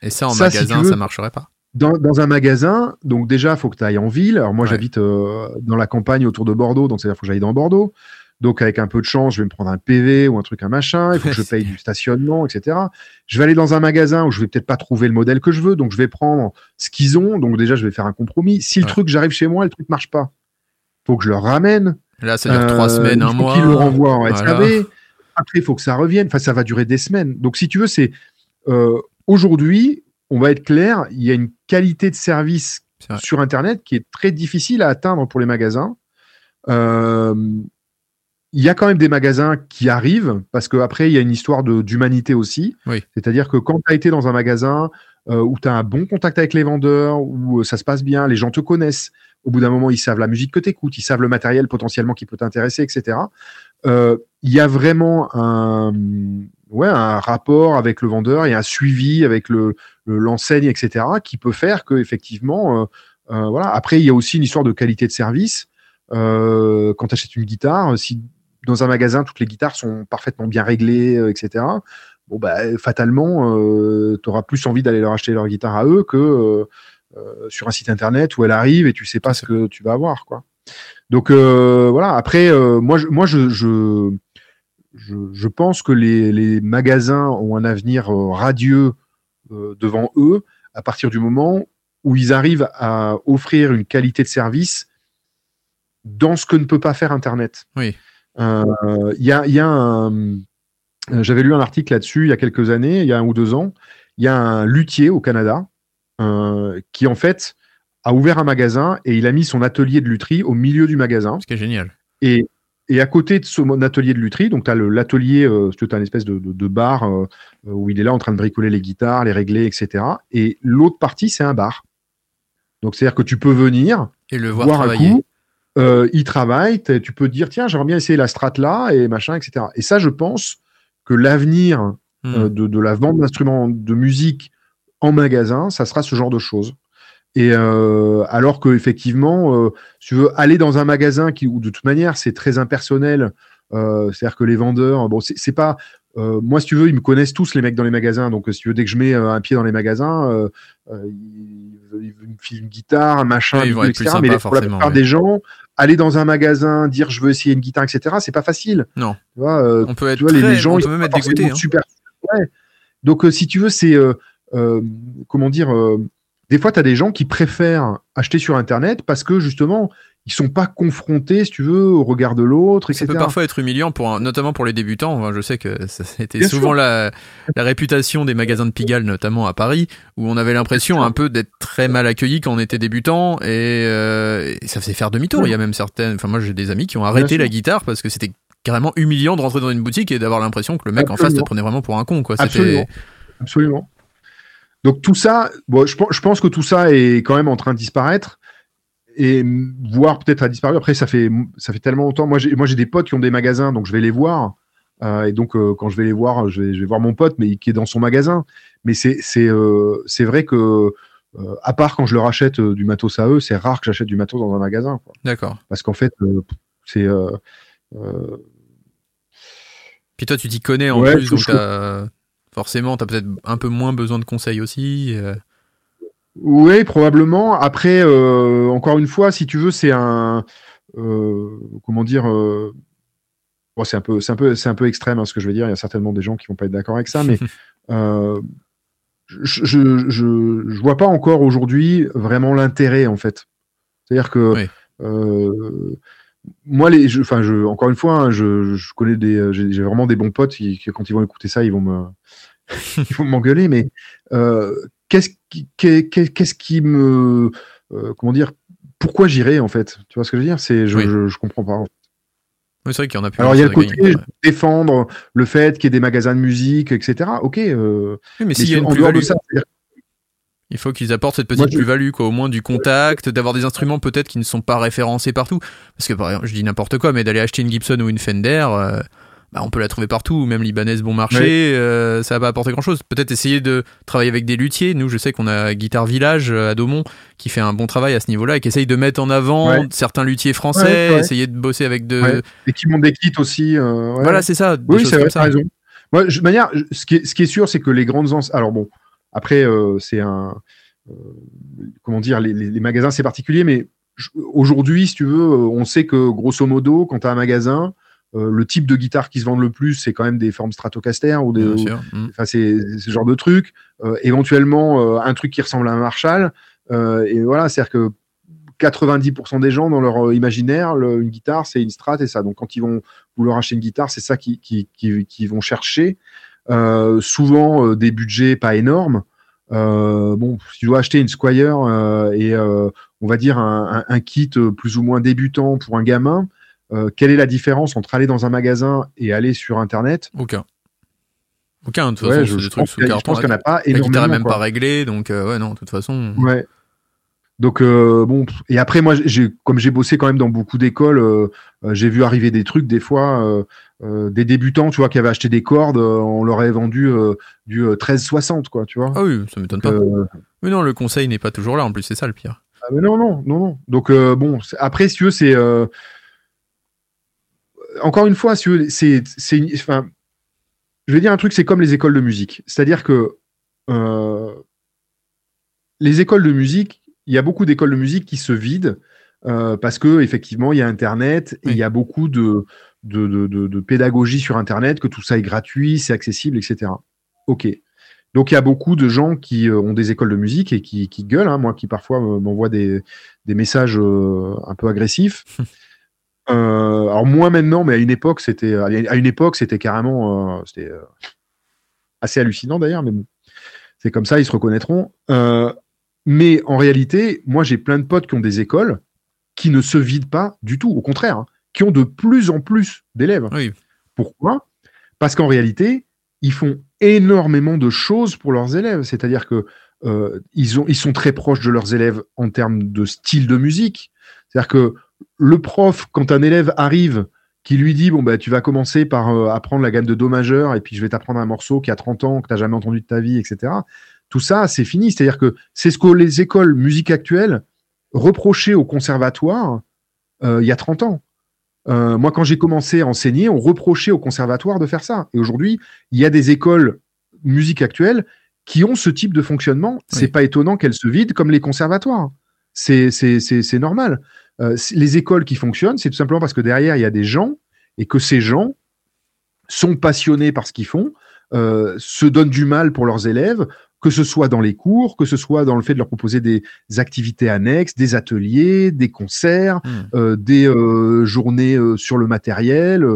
et ça en Ça, magasin veux- ça marcherait pas Dans, dans un magasin, donc déjà, il faut que tu ailles en ville. Alors moi, Ouais. j'habite euh, dans la campagne autour de Bordeaux, donc c'est-à-dire qu'il faut que j'aille dans Bordeaux. Donc avec un peu de chance, je vais me prendre un PV ou un truc, un machin. Il faut que je paye du stationnement, etc. Je vais aller dans un magasin où je vais peut-être pas trouver le modèle que je veux, donc je vais prendre ce qu'ils ont. Donc déjà, je vais faire un compromis. Si le truc, j'arrive chez moi, le truc marche pas, faut que je le ramène. là ça dure trois Euh, semaines il un faut mois qu'il le renvoie en Voilà. SAV. Après, il faut que ça revienne. Enfin, ça va durer des semaines. Donc, si tu veux, c'est euh, aujourd'hui, on va être clair, il y a une qualité de service sur Internet qui est très difficile à atteindre pour les magasins. Euh, il y a quand même des magasins qui arrivent parce qu'après, il y a une histoire d'humanité aussi. Oui. C'est-à-dire que quand tu as été dans un magasin euh, où tu as un bon contact avec les vendeurs, où euh, ça se passe bien, les gens te connaissent, au bout d'un moment, ils savent la musique que tu écoutes, ils savent le matériel potentiellement qui peut t'intéresser, etc. Euh, Il y a vraiment un, ouais, un rapport avec le vendeur et un suivi avec le le- l'enseigne, etc., qui peut faire que effectivement, euh, euh, voilà. Après, il y a aussi une histoire de qualité de service. Euh, quand tu achètes une guitare, si dans un magasin toutes les guitares sont parfaitement bien réglées, etc. Bon bah fatalement, tu auras plus envie d'aller leur acheter leur guitare à eux que sur un site internet où elle arrive et tu sais pas ce que tu vas avoir, quoi. Donc euh, voilà. Après, euh, moi, je, moi, je, je, je, pense que les, les magasins ont un avenir euh, radieux devant eux à partir du moment où ils arrivent à offrir une qualité de service dans ce que ne peut pas faire Internet. Oui. Euh, Il y a, y a euh, j'avais lu un article là-dessus il y a quelques années, il y a un ou deux ans. Il y a un luthier au Canada euh, qui en fait a ouvert un magasin et il a mis son atelier de lutherie au milieu du magasin. ce qui est génial Et, et à côté de son atelier de lutherie, donc tu as l'atelier, euh, tu as une espèce de, de, de bar euh, où il est là en train de bricoler les guitares, les régler, etc. Et l'autre partie, c'est un bar. Donc c'est-à-dire que tu peux venir, et le voir voir un travailler coup, euh, il travaille, tu peux te dire, tiens, j'aimerais bien essayer la strat là, et machin, etc. Et ça, je pense que l'avenir Hmm. euh, de, de la vente d'instruments de musique en magasin, ça sera ce genre de choses. Et euh, alors que effectivement, euh, si tu veux aller dans un magasin qui, où de toute manière c'est très impersonnel, euh, c'est-à-dire que les vendeurs, bon, c'est pas, moi si tu veux, ils me connaissent tous les mecs dans les magasins, donc si tu veux, dès que je mets un pied dans les magasins, ils, ils me filent une guitare, un machin, Ouais, ils vont etc. sympas, Mais pour la plupart ouais. des gens, aller dans un magasin, dire je veux essayer une guitare, etc. C'est pas facile. Non. Tu vois, on peut être tu vois, les, très- les gens, on ils peut même être dégoûté hein. super. Ouais. Donc, si tu veux, c'est comment dire. Des fois, tu as des gens qui préfèrent acheter sur Internet parce que justement, ils sont pas confrontés, si tu veux, au regard de l'autre, Ça peut parfois être humiliant, pour un- notamment pour les débutants. Je sais que ça a été Bien souvent la, la réputation des magasins de Pigalle, notamment à Paris, où on avait l'impression un peu d'être très mal accueilli quand on était débutant et, euh, et ça faisait faire demi-tour. Il y a même certaines. Enfin, moi, j'ai des amis qui ont arrêté la guitare parce que c'était carrément humiliant de rentrer dans une boutique et d'avoir l'impression que le mec en face te prenait vraiment pour un con. Quoi. C'était- Absolument. Absolument. Donc tout ça, bon, je, pense- je pense que tout ça est quand même en train de disparaître et voire peut-être a disparu. Après, ça fait ça fait tellement longtemps. Moi, j'ai moi j'ai des potes qui ont des magasins, donc je vais les voir. Euh, et donc euh, quand je vais les voir, je vais, je vais voir mon pote, mais qui est dans son magasin. Mais c'est c'est euh, c'est vrai que à part quand je leur achète du matos à eux, c'est rare que j'achète du matos dans un magasin. D'accord. parce qu'en fait, c'est Puis toi, tu t'y connais en Ouais, plus, donc forcément, t'as peut-être un peu moins besoin de conseils aussi. euh. Oui, probablement. Après, euh, encore une fois, si tu veux, c'est un. euh, comment dire, bon, c'est un peu, c'est un peu, un peu extrême hein, ce que je veux dire. Il y a certainement des gens qui vont pas être d'accord avec ça, mais *laughs* je, je, je, je vois pas encore aujourd'hui vraiment l'intérêt en fait. C'est-à-dire que Oui. moi, les, je- enfin, je, encore une fois, hein, je, je connais des, j'ai j'ai vraiment des bons potes qui, qui, quand ils vont écouter ça, ils vont me, *laughs* ils vont m'engueuler. Mais euh, qu'est-ce qui, me, euh, comment dire, pourquoi j'irais en fait? Tu vois ce que je veux dire? C'est, je, Oui. je, je comprends pas. Oui, c'est vrai qu'il y en a plus. Alors il y a le côté défendre le fait qu'il y ait des magasins de musique, etc. Ok. euh, Oui, mais s'il y a une plus-value, il faut qu'ils apportent cette petite plus-value, quoi, au moins du contact, d'avoir des instruments peut-être qui ne sont pas référencés partout. Parce que par exemple, je dis n'importe quoi, mais d'aller acheter une Gibson ou une Fender, euh, bah, on peut la trouver partout, même libanaise bon marché, euh, ça va pas apporter grand-chose. Peut-être essayer de travailler avec des luthiers. Nous, je sais qu'on a Guitare Village euh, à Daumont qui fait un bon travail à ce niveau-là et qui essaye de mettre en avant Ouais. certains luthiers français, Ouais, ouais. essayer de bosser avec de... Et qui montent des kits aussi. euh, ouais. Voilà, c'est ça. des Oui, c'est vrai, ça. raison. Moi, je- de manière, ce qui est, ce qui est sûr, c'est que les grandes enseignes. Alors bon, après, euh, c'est un. euh, comment dire, les, les- les magasins, c'est particulier, mais aujourd'hui, si tu veux, on sait que grosso modo, quand tu as un magasin, euh, le type de guitare qui se vendent le plus, c'est quand même des formes Stratocaster ou des. Mm. Enfin, c'est ce genre de truc. Euh, éventuellement, euh, un truc qui ressemble à un Marshall. Et voilà, c'est-à-dire que 90% des gens, dans leur imaginaire, le- une guitare, c'est une strat et ça. Donc, quand ils vont vouloir acheter une guitare, c'est ça qu'ils qui, qui, qui vont chercher. Souvent, des budgets pas énormes. Euh, bon, si tu dois acheter une Squire euh, et euh, on va dire un, un- un kit plus ou moins débutant pour un gamin, euh, quelle est la différence entre aller dans un magasin et aller sur Internet? Aucun. Aucun, de toute Ouais, façon, je, c'est je des trucs pense sous qu'il n'y en a pas La guitare est énormément. même quoi. pas réglée, donc euh, ouais, non, de toute façon. Ouais. Donc euh, bon, et après moi, j'ai comme j'ai bossé quand même dans beaucoup d'écoles, euh, j'ai vu arriver des trucs des fois, euh, des débutants, tu vois, qui avaient acheté des cordes, on leur avait vendu du euh, 1360, quoi, tu vois. Ah oui, ça m'étonne pas. Mais non, le conseil n'est pas toujours là, en plus, c'est ça le pire. ah, mais non, non, non, non. Donc bon, après, si tu veux, c'est encore une fois, si c'est, enfin, je vais dire un truc, c'est comme les écoles de musique, c'est-à-dire que euh, les écoles de musique, il y a beaucoup d'écoles de musique qui se vident euh, parce que effectivement, il y a Internet et Oui. il y a beaucoup de, de, de, de- de pédagogie sur Internet, que tout ça est gratuit, c'est accessible, etc. Ok. Donc il y a beaucoup de gens qui euh, ont des écoles de musique et qui, qui gueulent, hein, moi qui parfois me- m'envoient des, des messages euh, un peu agressifs. *laughs* Euh, alors moins maintenant, mais à une époque c'était à une époque c'était carrément euh, c'était euh, assez hallucinant d'ailleurs, mais bon, c'est comme ça, ils se reconnaîtront. Euh, mais en réalité, moi j'ai plein de potes qui ont des écoles qui ne se vident pas du tout, au contraire, hein, qui ont de plus en plus d'élèves. Oui. Pourquoi? Parce qu'en réalité, ils font énormément de choses pour leurs élèves. C'est-à-dire que euh, ils, ont, ils sont très proches de leurs élèves en termes de style de musique. C'est-à-dire que le prof, quand un élève arrive, qui lui dit bon bah tu vas commencer par euh, apprendre la gamme de do majeur et puis je vais t'apprendre un morceau qui a 30 ans que tu n'as jamais entendu de ta vie, etc. Tout ça, c'est fini. C'est-à-dire que c'est ce que les écoles musique actuelles reprochaient au conservatoire euh, il y a 30 ans. Euh, moi, quand j'ai commencé à enseigner, on reprochait au conservatoire de faire ça. Et aujourd'hui, il y a des écoles musique actuelles qui ont ce type de fonctionnement. C'est pas étonnant qu'elles se vident comme les conservatoires. C'est c'est- c'est- c'est normal. Euh, les écoles qui fonctionnent, c'est tout simplement parce que derrière, il y a des gens et que ces gens sont passionnés par ce qu'ils font, euh, se donnent du mal pour leurs élèves, que ce soit dans les cours, que ce soit dans le fait de leur proposer des activités annexes, des ateliers, des concerts, Hmm. euh, des euh, journées euh, sur le matériel.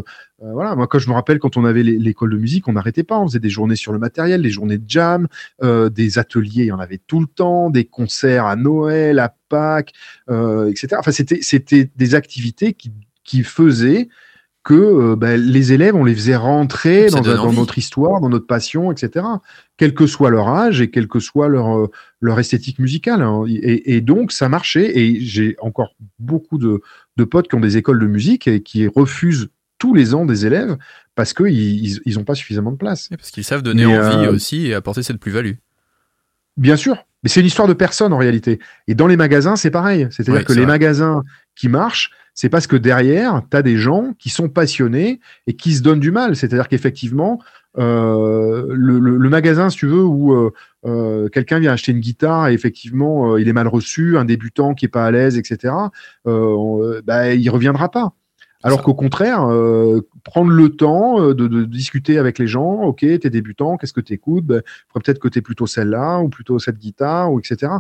Euh, voilà, moi quand je me rappelle quand on avait l'école de musique, on n'arrêtait pas, on faisait des journées sur le matériel, des journées de jam, euh, des ateliers, il y en avait tout le temps, des concerts à Noël, à Pâques, euh, etc. Enfin, c'était c'était des activités qui, qui faisaient que ben, les élèves, on les faisait rentrer dans, notre histoire, dans notre passion, etc. Quel que soit leur âge et quelle que soit leur, leur esthétique musicale. hein. Et, et donc, ça marchait. Et j'ai encore beaucoup de, de potes qui ont des écoles de musique et qui refusent tous les ans des élèves parce qu'ils ils, ils ont pas suffisamment de place. Parce qu'ils savent donner Mais, envie euh, aussi et apporter cette plus-value. Bien sûr, mais c'est une histoire de personne en réalité. Et dans les magasins, c'est pareil. C'est-à-dire que les vrai. magasins qui marchent, c'est parce que derrière, tu as des gens qui sont passionnés et qui se donnent du mal. C'est-à-dire qu'effectivement, euh, le, le- le magasin, si tu veux, où euh, euh, quelqu'un vient acheter une guitare et effectivement il est mal reçu, un débutant qui est pas à l'aise, etc. On- bah, il reviendra pas. Alors qu'au contraire, euh, prendre le temps euh, de, de discuter avec les gens, ok, t'es débutant, qu'est-ce que t'écoutes? Ben, peut-être que t'aies plutôt celle-là ou plutôt cette guitare ou etc.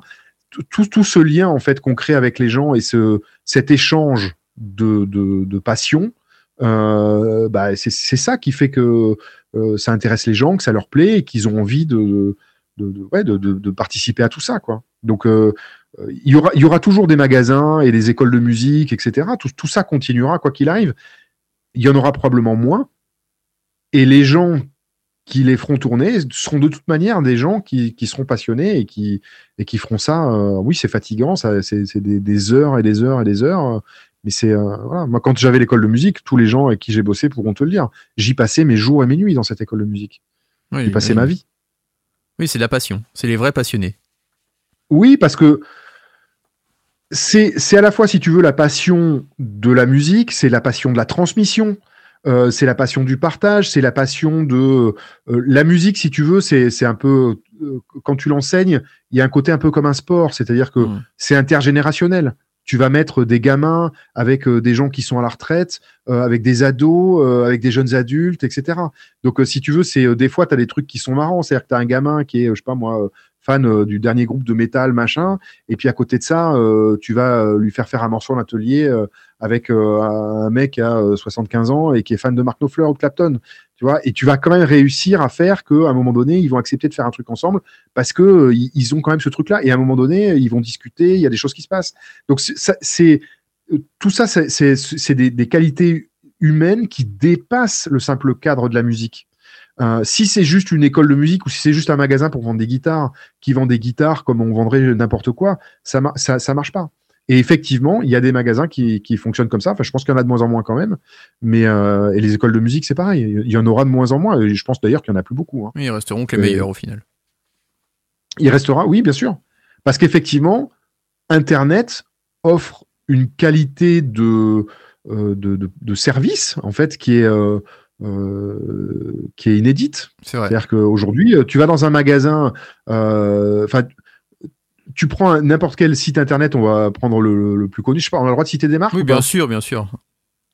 Tout, tout, tout ce lien en fait qu'on crée avec les gens et ce, cet échange de, de, de passion, euh, bah, c'est ça qui fait que euh, ça intéresse les gens, que ça leur plaît et qu'ils ont envie de, de, de, ouais, de, participer à tout ça. Quoi. Donc, euh, il, y aura, il y aura toujours des magasins et des écoles de musique, etc. Tout, tout ça continuera, quoi qu'il arrive. Il y en aura probablement moins. Et les gens qui les feront tourner seront de toute manière des gens qui, qui seront passionnés et qui, et qui feront ça. euh, oui, c'est fatigant, ça, c'est des, des heures et des heures et des heures. euh, mais c'est euh, voilà. Moi, quand j'avais l'école de musique, tous les gens avec qui j'ai bossé pourront te le dire. J'y passais mes jours et mes nuits dans cette école de musique. Oui, J'y passais ma vie. Oui, c'est de la passion. C'est les vrais passionnés. Oui, parce que c'est c'est à la fois, si tu veux, la passion de la musique, c'est la passion de la transmission, euh, c'est la passion du partage, c'est la passion de euh, la musique, si tu veux, c'est c'est un peu euh, quand tu l'enseignes, il y a un côté un peu comme un sport, c'est-à-dire que Mm. c'est intergénérationnel. Tu vas mettre des gamins avec des gens qui sont à la retraite, avec des ados, avec des jeunes adultes, etc. Donc, si tu veux, c'est des fois, tu as des trucs qui sont marrants. C'est-à-dire que tu as un gamin qui est, je sais pas moi, fan euh, du dernier groupe de métal, machin, et puis à côté de ça, euh, tu vas euh, lui faire faire un morceau en atelier avec un mec euh, 75 ans et qui est fan de Mark Knopfler ou Clapton. Tu vois, et tu vas quand même réussir à faire qu'à un moment donné, ils vont accepter de faire un truc ensemble parce que ils ont quand même ce truc-là. Et à un moment donné, ils vont discuter, il y a des choses qui se passent. Donc, c'est- tout ça, c'est- des qualités humaines qui dépassent le simple cadre de la musique. Euh, si c'est juste une école de musique ou si c'est juste un magasin pour vendre des guitares qui vend des guitares comme on vendrait n'importe quoi, ça, ça ça marche pas. Et effectivement, il y a des magasins qui, qui fonctionnent comme ça. Enfin, je pense qu'il y en a de moins en moins quand même. Mais euh, et les écoles de musique, c'est pareil. Il y en aura de moins en moins. Et je pense d'ailleurs qu'il y en a plus beaucoup. hein. Oui, ils resteront que les Euh, meilleurs au final. Il restera, oui, bien sûr. Parce qu'effectivement, Internet offre une qualité de, euh, de, de, de service, en fait, qui est, euh, qui est inédite. C'est vrai. C'est-à-dire qu'aujourd'hui, euh, tu vas dans un magasin, euh, enfin, tu prends n'importe quel site internet, on va prendre le, le plus connu, je sais pas, on a le droit de citer des marques Oui, ou bien sûr, bien sûr.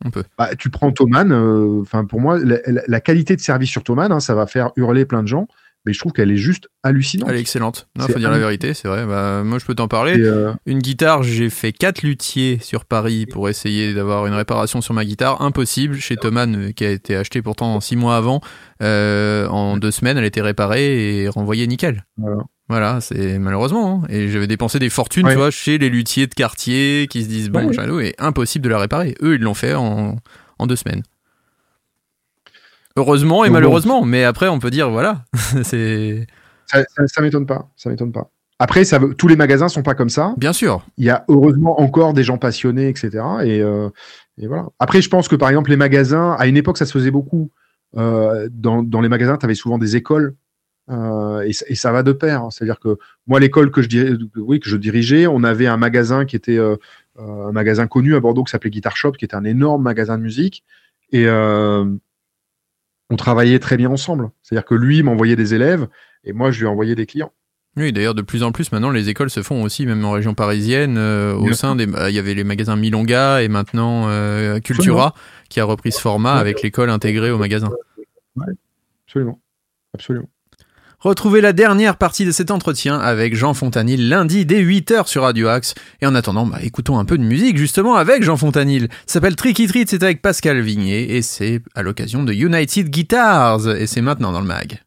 On peut. Bah, tu prends Thomann, euh, enfin pour moi, la, qualité de service sur Thomann, hein, ça va faire hurler plein de gens, mais je trouve qu'elle est juste hallucinante. Elle est excellente. C'est faut dire la vérité, c'est vrai. Bah, moi, je peux t'en parler. Euh, Une guitare, j'ai fait quatre luthiers sur Paris pour essayer d'avoir une réparation sur ma guitare. Impossible chez Thomann, euh, qui a été acheté pourtant six mois avant. Euh, en deux semaines, elle était réparée et renvoyée nickel. Voilà. Voilà, c'est malheureusement. hein. Et j'avais dépensé des fortunes, Ouais. tu vois, chez les luthiers de quartier qui se disent bon, Ouais. impossible de la réparer. Eux, ils l'ont fait en, en deux semaines. Heureusement et Donc bon. malheureusement, mais après, on peut dire voilà, *laughs* c'est ça, ça, ça m'étonne pas, ça m'étonne pas. Après, ça tous les magasins sont pas comme ça. bien sûr. Il y a heureusement encore des gens passionnés, etc. Et, euh, et voilà. Après, je pense que par exemple, les magasins, à une époque, ça se faisait beaucoup. Euh, dans, dans les magasins, tu avais souvent des écoles. euh, et, ça- et ça va de pair. hein. C'est-à-dire que moi, l'école que je, oui, que je dirigeais, on avait un magasin qui était un magasin connu à Bordeaux qui s'appelait Guitar Shop, qui était un énorme magasin de musique. Et euh, on travaillait très bien ensemble. C'est-à-dire que lui m'envoyait des élèves et moi, je lui envoyais des clients. Oui, d'ailleurs, de plus en plus, maintenant, les écoles se font aussi, même en région parisienne, euh, au sein des. bah, Il y avait les magasins Milonga et maintenant euh, Cultura qui a repris ce format avec l'école intégrée au magasin. Absolument. Absolument. Retrouvez la dernière partie de cet entretien avec Jean Fontanil lundi dès 8h sur Radio Axe. Et en attendant, bah, écoutons un peu de musique justement avec Jean Fontanil. Ça s'appelle Tricky Treat, c'est avec Pascal Vigné et c'est à l'occasion de United Guitars. Et c'est maintenant dans le mag.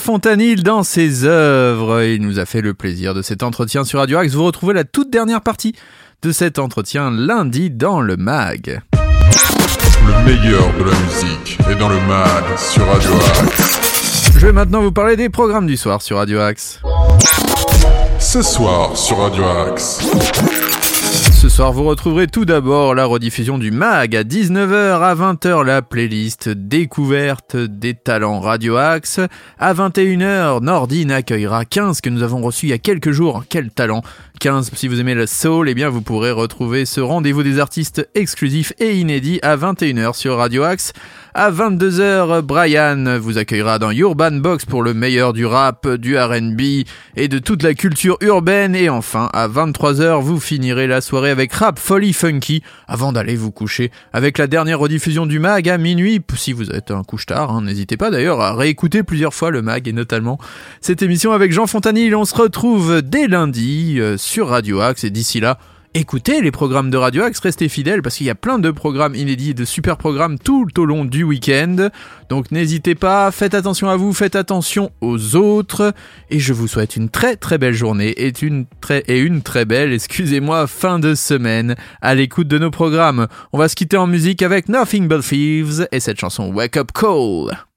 Fontanil dans ses œuvres. Il nous a fait le plaisir de cet entretien sur Radio Axe. Vous retrouvez la toute dernière partie de cet entretien lundi dans le MAG. Le meilleur de la musique est dans le mag sur Radio Axe. Je vais maintenant vous parler des programmes du soir sur Radio Axe. Ce soir sur Radio Axe. Ce soir, vous retrouverez tout d'abord la rediffusion du MAG à 19h à 20h, la playlist découverte des talents Radio Axe. À 21h, Nordine accueillera 15 que nous avons reçus il y a quelques jours. Quel talent 15, si vous aimez le soul, eh bien vous pourrez retrouver ce rendez-vous des artistes exclusifs et inédits à 21h sur Radio Axe. À 22h, Brian vous accueillera dans Urban Box pour le meilleur du rap, du R&B et de toute la culture urbaine. Et enfin, à 23h, vous finirez la soirée avec Rap Folly Funky avant d'aller vous coucher avec la dernière rediffusion du mag à minuit. Si vous êtes un couche-tard, hein, n'hésitez pas d'ailleurs à réécouter plusieurs fois le mag et notamment cette émission avec Jean Fontanil. On se retrouve dès lundi euh, Radio Axe et d'ici là, écoutez les programmes de Radio Axe, restez fidèles parce qu'il y a plein de programmes inédits de super programmes tout au long du week-end. Donc n'hésitez pas, faites attention à vous, faites attention aux autres et je vous souhaite une très très belle journée et une très et une très belle, excusez-moi, fin de semaine à l'écoute de nos programmes. On va se quitter en musique avec Nothing But Thieves et cette chanson Wake Up Call.